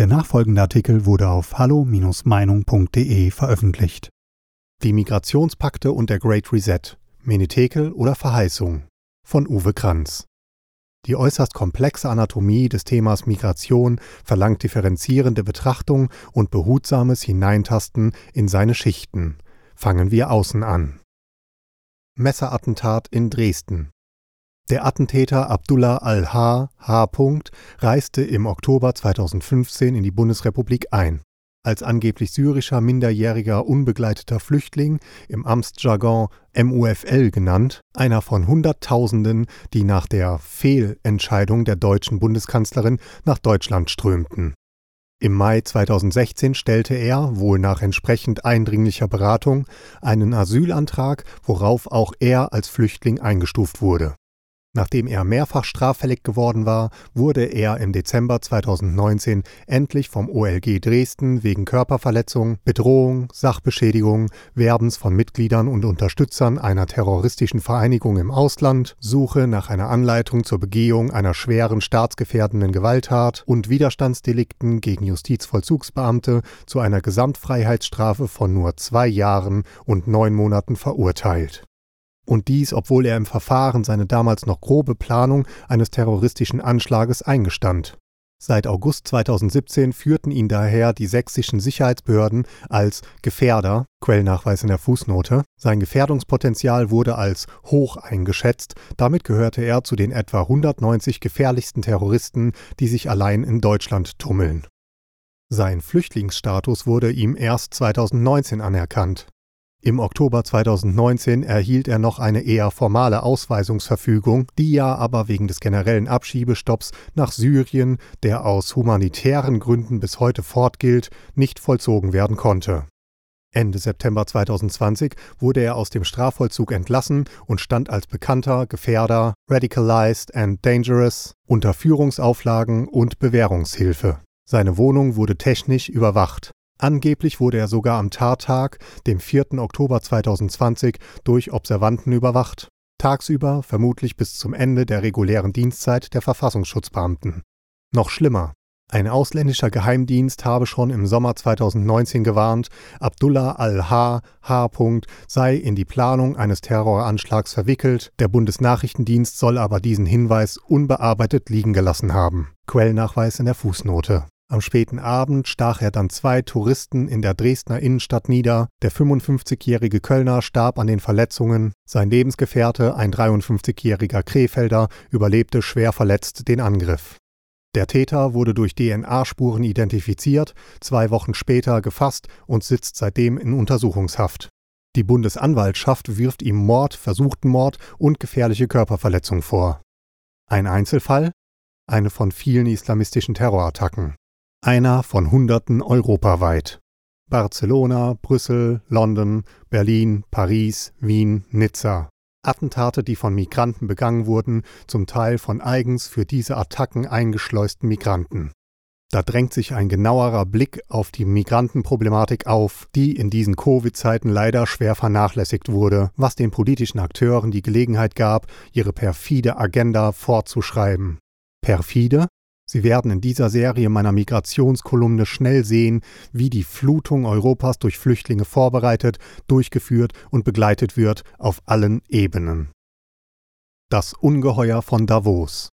Der nachfolgende Artikel wurde auf hallo-meinung.de veröffentlicht. Die Migrationspakte und der Great Reset. Menetekel oder Verheißung von Uwe Kranz. Die äußerst komplexe Anatomie des Themas Migration verlangt differenzierende Betrachtung und behutsames Hineintasten in seine Schichten. Fangen wir außen an. Messerattentat in Dresden. Der Attentäter Abdullah al-H. H. reiste im Oktober 2015 in die Bundesrepublik ein. Als angeblich syrischer minderjähriger unbegleiteter Flüchtling, im Amtsjargon MUFL genannt, einer von Hunderttausenden, die nach der Fehlentscheidung der deutschen Bundeskanzlerin nach Deutschland strömten. Im Mai 2016 stellte er, wohl nach entsprechend eindringlicher Beratung, einen Asylantrag, worauf auch er als Flüchtling eingestuft wurde. Nachdem er mehrfach straffällig geworden war, wurde er im Dezember 2019 endlich vom OLG Dresden wegen Körperverletzung, Bedrohung, Sachbeschädigung, Werbens von Mitgliedern und Unterstützern einer terroristischen Vereinigung im Ausland, Suche nach einer Anleitung zur Begehung einer schweren staatsgefährdenden Gewalttat und Widerstandsdelikten gegen Justizvollzugsbeamte zu einer Gesamtfreiheitsstrafe von nur zwei Jahren und neun Monaten verurteilt und dies, obwohl er im Verfahren seine damals noch grobe Planung eines terroristischen Anschlages eingestand. Seit August 2017 führten ihn daher die sächsischen Sicherheitsbehörden als Gefährder, Quellnachweis in der Fußnote. Sein Gefährdungspotenzial wurde als hoch eingeschätzt, damit gehörte er zu den etwa 190 gefährlichsten Terroristen, die sich allein in Deutschland tummeln. Sein Flüchtlingsstatus wurde ihm erst 2019 anerkannt. Im Oktober 2019 erhielt er noch eine eher formale Ausweisungsverfügung, die ja aber wegen des generellen Abschiebestopps nach Syrien, der aus humanitären Gründen bis heute fortgilt, nicht vollzogen werden konnte. Ende September 2020 wurde er aus dem Strafvollzug entlassen und stand als bekannter Gefährder, radicalized and dangerous, unter Führungsauflagen und Bewährungshilfe. Seine Wohnung wurde technisch überwacht. Angeblich wurde er sogar am Tattag, dem 4. Oktober 2020, durch Observanten überwacht. Tagsüber vermutlich bis zum Ende der regulären Dienstzeit der Verfassungsschutzbeamten. Noch schlimmer. Ein ausländischer Geheimdienst habe schon im Sommer 2019 gewarnt, Abdullah al-H. H. sei in die Planung eines Terroranschlags verwickelt, der Bundesnachrichtendienst soll aber diesen Hinweis unbearbeitet liegen gelassen haben. Quellnachweis in der Fußnote. Am späten Abend stach er dann zwei Touristen in der Dresdner Innenstadt nieder. Der 55-jährige Kölner starb an den Verletzungen. Sein Lebensgefährte, ein 53-jähriger Krefelder, überlebte schwer verletzt den Angriff. Der Täter wurde durch DNA-Spuren identifiziert, zwei Wochen später gefasst und sitzt seitdem in Untersuchungshaft. Die Bundesanwaltschaft wirft ihm Mord, versuchten Mord und gefährliche Körperverletzung vor. Ein Einzelfall? Eine von vielen islamistischen Terrorattacken einer von Hunderten europaweit. Barcelona, Brüssel, London, Berlin, Paris, Wien, Nizza. Attentate, die von Migranten begangen wurden, zum Teil von eigens für diese Attacken eingeschleusten Migranten. Da drängt sich ein genauerer Blick auf die Migrantenproblematik auf, die in diesen Covid-Zeiten leider schwer vernachlässigt wurde, was den politischen Akteuren die Gelegenheit gab, ihre perfide Agenda fortzuschreiben. Perfide, Sie werden in dieser Serie meiner Migrationskolumne schnell sehen, wie die Flutung Europas durch Flüchtlinge vorbereitet, durchgeführt und begleitet wird auf allen Ebenen. Das Ungeheuer von Davos.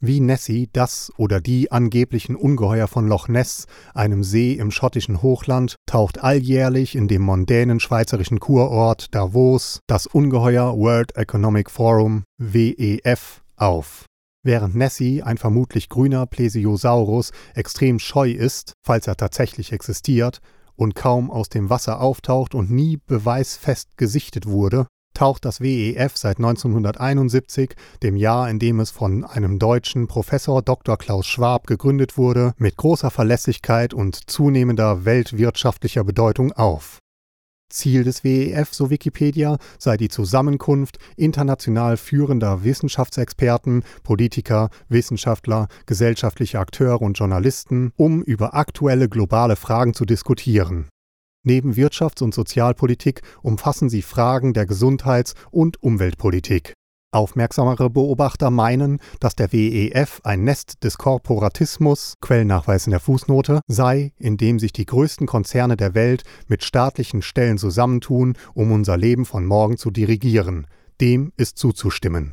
Wie Nessie, das oder die angeblichen Ungeheuer von Loch Ness, einem See im schottischen Hochland, taucht alljährlich in dem mondänen schweizerischen Kurort Davos, das Ungeheuer World Economic Forum WEF, auf. Während Nessie, ein vermutlich grüner Plesiosaurus, extrem scheu ist, falls er tatsächlich existiert, und kaum aus dem Wasser auftaucht und nie beweisfest gesichtet wurde, taucht das WEF seit 1971, dem Jahr, in dem es von einem deutschen Professor Dr. Klaus Schwab gegründet wurde, mit großer Verlässlichkeit und zunehmender weltwirtschaftlicher Bedeutung auf. Ziel des WEF, so Wikipedia, sei die Zusammenkunft international führender Wissenschaftsexperten, Politiker, Wissenschaftler, gesellschaftliche Akteure und Journalisten, um über aktuelle globale Fragen zu diskutieren. Neben Wirtschafts- und Sozialpolitik umfassen sie Fragen der Gesundheits- und Umweltpolitik. Aufmerksamere Beobachter meinen, dass der WEF ein Nest des Korporatismus, Quellnachweis in der Fußnote, sei, in dem sich die größten Konzerne der Welt mit staatlichen Stellen zusammentun, um unser Leben von morgen zu dirigieren. Dem ist zuzustimmen.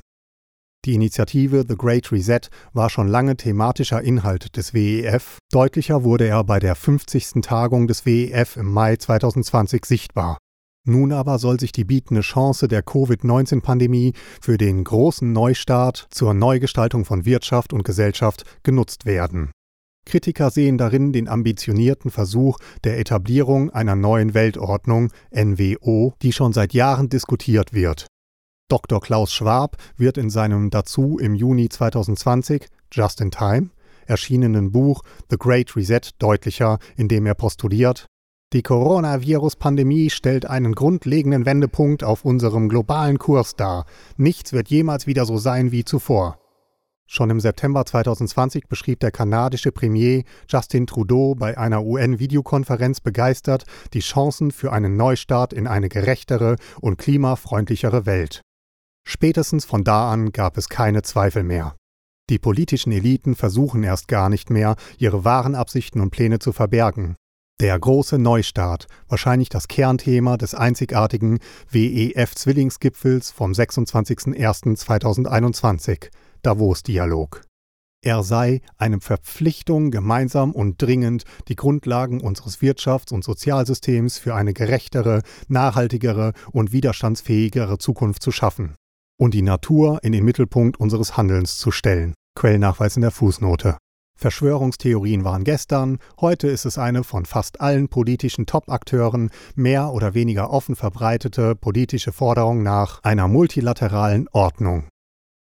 Die Initiative The Great Reset war schon lange thematischer Inhalt des WEF, deutlicher wurde er bei der 50. Tagung des WEF im Mai 2020 sichtbar. Nun aber soll sich die bietende Chance der Covid-19-Pandemie für den großen Neustart zur Neugestaltung von Wirtschaft und Gesellschaft genutzt werden. Kritiker sehen darin den ambitionierten Versuch der Etablierung einer neuen Weltordnung NWO, die schon seit Jahren diskutiert wird. Dr. Klaus Schwab wird in seinem dazu im Juni 2020 Just in Time erschienenen Buch The Great Reset deutlicher, indem er postuliert, die Coronavirus-Pandemie stellt einen grundlegenden Wendepunkt auf unserem globalen Kurs dar. Nichts wird jemals wieder so sein wie zuvor. Schon im September 2020 beschrieb der kanadische Premier Justin Trudeau bei einer UN-Videokonferenz begeistert die Chancen für einen Neustart in eine gerechtere und klimafreundlichere Welt. Spätestens von da an gab es keine Zweifel mehr. Die politischen Eliten versuchen erst gar nicht mehr, ihre wahren Absichten und Pläne zu verbergen. Der große Neustart, wahrscheinlich das Kernthema des einzigartigen WEF-Zwillingsgipfels vom 26.01.2021, Davos-Dialog. Er sei eine Verpflichtung, gemeinsam und dringend die Grundlagen unseres Wirtschafts- und Sozialsystems für eine gerechtere, nachhaltigere und widerstandsfähigere Zukunft zu schaffen und die Natur in den Mittelpunkt unseres Handelns zu stellen. Quellnachweis in der Fußnote. Verschwörungstheorien waren gestern, heute ist es eine von fast allen politischen Top-Akteuren mehr oder weniger offen verbreitete politische Forderung nach einer multilateralen Ordnung.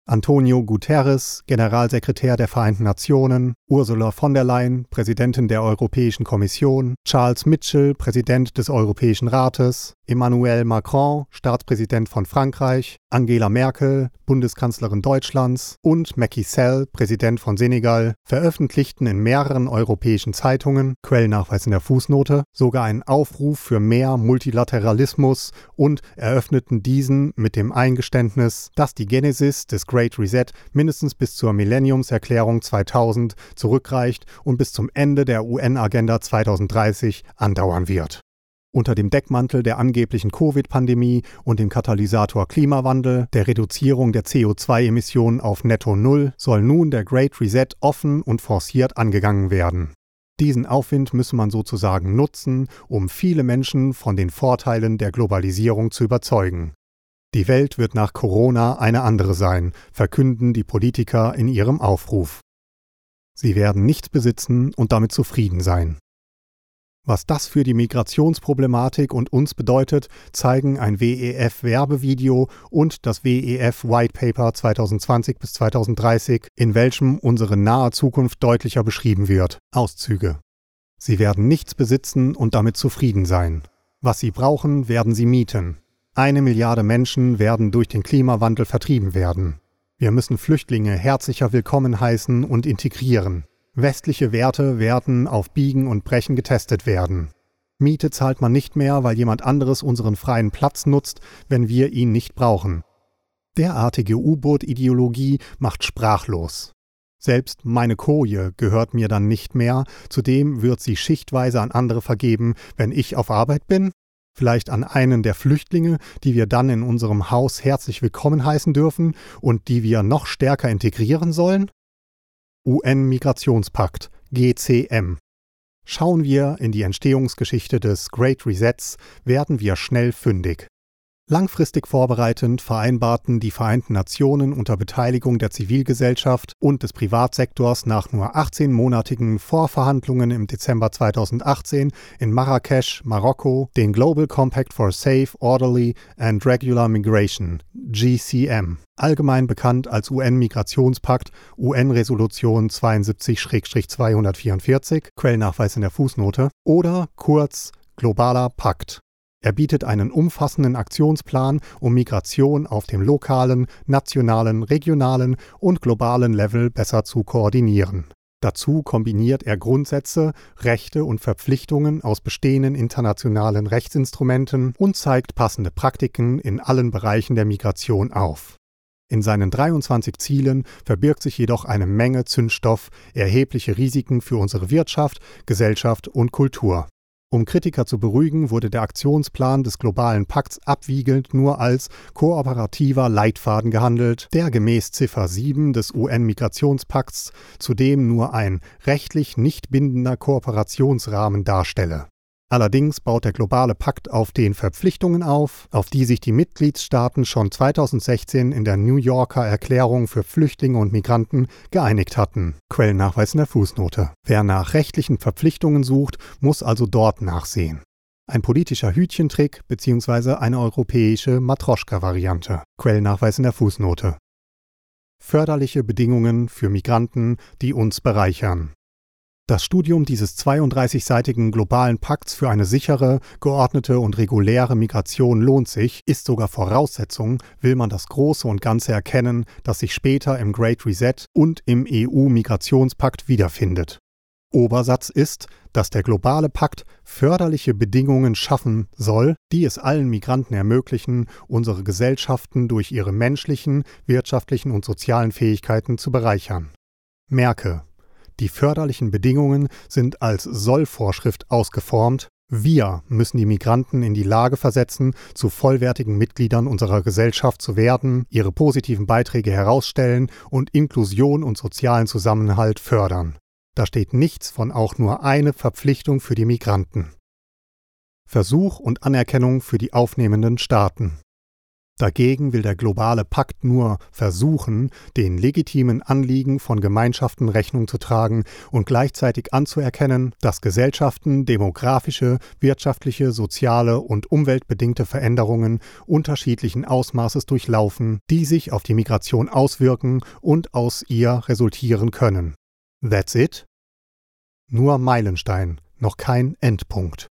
Antonio Guterres, Generalsekretär der Vereinten Nationen, Ursula von der Leyen, Präsidentin der Europäischen Kommission, Charles Mitchell, Präsident des Europäischen Rates, Emmanuel Macron, Staatspräsident von Frankreich, Angela Merkel, Bundeskanzlerin Deutschlands und Macky Sall, Präsident von Senegal, veröffentlichten in mehreren europäischen Zeitungen, Quellnachweis in der Fußnote, sogar einen Aufruf für mehr Multilateralismus und eröffneten diesen mit dem Eingeständnis, dass die Genesis des Great Reset mindestens bis zur Millenniumserklärung 2000 zurückreicht und bis zum Ende der UN-Agenda 2030 andauern wird. Unter dem Deckmantel der angeblichen Covid-Pandemie und dem Katalysator Klimawandel, der Reduzierung der CO2-Emissionen auf Netto Null, soll nun der Great Reset offen und forciert angegangen werden. Diesen Aufwind müsse man sozusagen nutzen, um viele Menschen von den Vorteilen der Globalisierung zu überzeugen. Die Welt wird nach Corona eine andere sein, verkünden die Politiker in ihrem Aufruf. Sie werden nichts besitzen und damit zufrieden sein. Was das für die Migrationsproblematik und uns bedeutet, zeigen ein WEF-Werbevideo und das WEF White Paper 2020 bis 2030, in welchem unsere nahe Zukunft deutlicher beschrieben wird. Auszüge. Sie werden nichts besitzen und damit zufrieden sein. Was sie brauchen, werden sie mieten. Eine Milliarde Menschen werden durch den Klimawandel vertrieben werden. Wir müssen Flüchtlinge herzlicher willkommen heißen und integrieren. Westliche Werte werden auf Biegen und Brechen getestet werden. Miete zahlt man nicht mehr, weil jemand anderes unseren freien Platz nutzt, wenn wir ihn nicht brauchen. Derartige U-Boot-Ideologie macht sprachlos. Selbst meine Koje gehört mir dann nicht mehr, zudem wird sie schichtweise an andere vergeben, wenn ich auf Arbeit bin? Vielleicht an einen der Flüchtlinge, die wir dann in unserem Haus herzlich willkommen heißen dürfen und die wir noch stärker integrieren sollen? UN-Migrationspakt GCM. Schauen wir in die Entstehungsgeschichte des Great Resets, werden wir schnell fündig. Langfristig vorbereitend vereinbarten die Vereinten Nationen unter Beteiligung der Zivilgesellschaft und des Privatsektors nach nur 18-monatigen Vorverhandlungen im Dezember 2018 in Marrakesch, Marokko, den Global Compact for Safe, Orderly and Regular Migration, GCM, allgemein bekannt als UN-Migrationspakt, UN-Resolution 72-244, Quellnachweis in der Fußnote, oder kurz Globaler Pakt. Er bietet einen umfassenden Aktionsplan, um Migration auf dem lokalen, nationalen, regionalen und globalen Level besser zu koordinieren. Dazu kombiniert er Grundsätze, Rechte und Verpflichtungen aus bestehenden internationalen Rechtsinstrumenten und zeigt passende Praktiken in allen Bereichen der Migration auf. In seinen 23 Zielen verbirgt sich jedoch eine Menge Zündstoff, erhebliche Risiken für unsere Wirtschaft, Gesellschaft und Kultur. Um Kritiker zu beruhigen, wurde der Aktionsplan des globalen Pakts abwiegelnd nur als kooperativer Leitfaden gehandelt, der gemäß Ziffer 7 des UN-Migrationspakts zudem nur ein rechtlich nicht bindender Kooperationsrahmen darstelle. Allerdings baut der globale Pakt auf den Verpflichtungen auf, auf die sich die Mitgliedstaaten schon 2016 in der New Yorker Erklärung für Flüchtlinge und Migranten geeinigt hatten. Quellennachweis in der Fußnote. Wer nach rechtlichen Verpflichtungen sucht, muss also dort nachsehen. Ein politischer Hütchentrick bzw. eine europäische Matroschka-Variante. Quellennachweis in der Fußnote. Förderliche Bedingungen für Migranten, die uns bereichern. Das Studium dieses 32-seitigen globalen Pakts für eine sichere, geordnete und reguläre Migration lohnt sich, ist sogar Voraussetzung, will man das Große und Ganze erkennen, das sich später im Great Reset und im EU-Migrationspakt wiederfindet. Obersatz ist, dass der globale Pakt förderliche Bedingungen schaffen soll, die es allen Migranten ermöglichen, unsere Gesellschaften durch ihre menschlichen, wirtschaftlichen und sozialen Fähigkeiten zu bereichern. Merke, die förderlichen Bedingungen sind als Sollvorschrift ausgeformt. Wir müssen die Migranten in die Lage versetzen, zu vollwertigen Mitgliedern unserer Gesellschaft zu werden, ihre positiven Beiträge herausstellen und Inklusion und sozialen Zusammenhalt fördern. Da steht nichts von auch nur eine Verpflichtung für die Migranten. Versuch und Anerkennung für die aufnehmenden Staaten. Dagegen will der globale Pakt nur versuchen, den legitimen Anliegen von Gemeinschaften Rechnung zu tragen und gleichzeitig anzuerkennen, dass Gesellschaften demografische, wirtschaftliche, soziale und umweltbedingte Veränderungen unterschiedlichen Ausmaßes durchlaufen, die sich auf die Migration auswirken und aus ihr resultieren können. That's it? Nur Meilenstein, noch kein Endpunkt.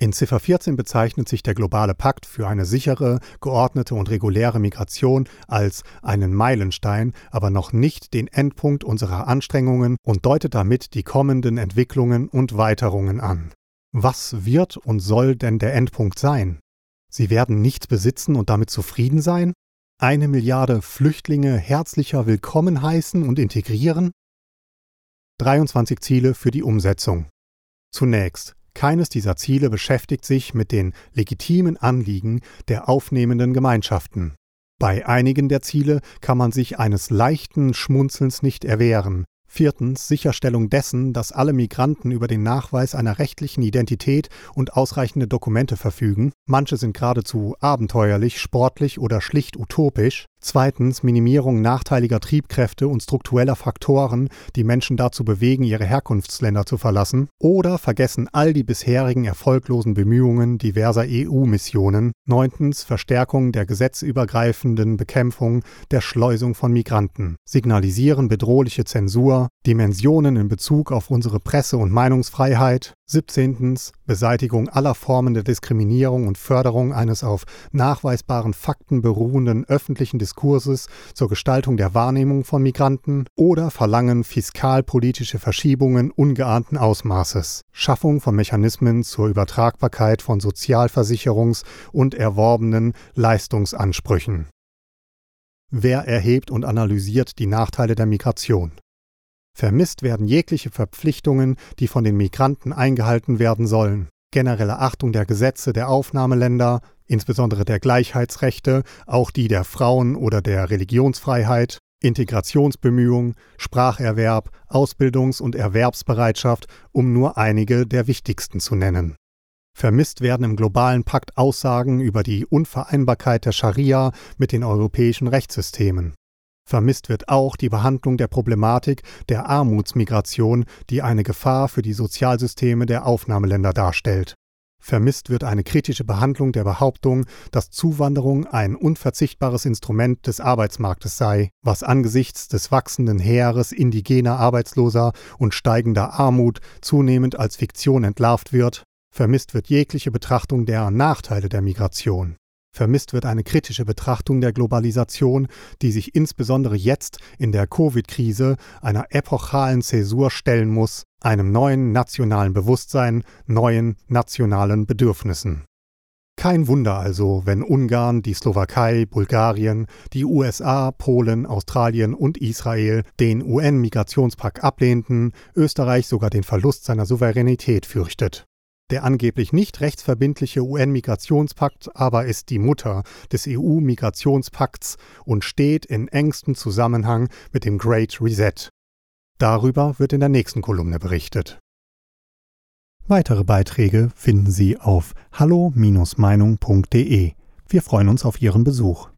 In Ziffer 14 bezeichnet sich der globale Pakt für eine sichere, geordnete und reguläre Migration als einen Meilenstein, aber noch nicht den Endpunkt unserer Anstrengungen und deutet damit die kommenden Entwicklungen und Weiterungen an. Was wird und soll denn der Endpunkt sein? Sie werden nichts besitzen und damit zufrieden sein? Eine Milliarde Flüchtlinge herzlicher willkommen heißen und integrieren? 23 Ziele für die Umsetzung. Zunächst keines dieser Ziele beschäftigt sich mit den legitimen Anliegen der aufnehmenden Gemeinschaften. Bei einigen der Ziele kann man sich eines leichten Schmunzelns nicht erwehren, Viertens Sicherstellung dessen, dass alle Migranten über den Nachweis einer rechtlichen Identität und ausreichende Dokumente verfügen. Manche sind geradezu abenteuerlich, sportlich oder schlicht utopisch. Zweitens Minimierung nachteiliger Triebkräfte und struktureller Faktoren, die Menschen dazu bewegen, ihre Herkunftsländer zu verlassen. Oder vergessen all die bisherigen erfolglosen Bemühungen diverser EU-Missionen. Neuntens Verstärkung der gesetzübergreifenden Bekämpfung der Schleusung von Migranten. Signalisieren bedrohliche Zensur, Dimensionen in Bezug auf unsere Presse- und Meinungsfreiheit, 17. Beseitigung aller Formen der Diskriminierung und Förderung eines auf nachweisbaren Fakten beruhenden öffentlichen Diskurses zur Gestaltung der Wahrnehmung von Migranten oder Verlangen fiskalpolitische Verschiebungen ungeahnten Ausmaßes, Schaffung von Mechanismen zur Übertragbarkeit von Sozialversicherungs- und erworbenen Leistungsansprüchen. Wer erhebt und analysiert die Nachteile der Migration? Vermisst werden jegliche Verpflichtungen, die von den Migranten eingehalten werden sollen. Generelle Achtung der Gesetze der Aufnahmeländer, insbesondere der Gleichheitsrechte, auch die der Frauen oder der Religionsfreiheit, Integrationsbemühungen, Spracherwerb, Ausbildungs- und Erwerbsbereitschaft, um nur einige der wichtigsten zu nennen. Vermisst werden im globalen Pakt Aussagen über die Unvereinbarkeit der Scharia mit den europäischen Rechtssystemen. Vermisst wird auch die Behandlung der Problematik der Armutsmigration, die eine Gefahr für die Sozialsysteme der Aufnahmeländer darstellt. Vermisst wird eine kritische Behandlung der Behauptung, dass Zuwanderung ein unverzichtbares Instrument des Arbeitsmarktes sei, was angesichts des wachsenden Heeres indigener Arbeitsloser und steigender Armut zunehmend als Fiktion entlarvt wird. Vermisst wird jegliche Betrachtung der Nachteile der Migration. Vermisst wird eine kritische Betrachtung der Globalisation, die sich insbesondere jetzt in der Covid-Krise einer epochalen Zäsur stellen muss, einem neuen nationalen Bewusstsein, neuen nationalen Bedürfnissen. Kein Wunder also, wenn Ungarn, die Slowakei, Bulgarien, die USA, Polen, Australien und Israel den UN-Migrationspakt ablehnten, Österreich sogar den Verlust seiner Souveränität fürchtet. Der angeblich nicht rechtsverbindliche UN-Migrationspakt aber ist die Mutter des EU-Migrationspakts und steht in engstem Zusammenhang mit dem Great Reset. Darüber wird in der nächsten Kolumne berichtet. Weitere Beiträge finden Sie auf hallo-meinung.de. Wir freuen uns auf Ihren Besuch.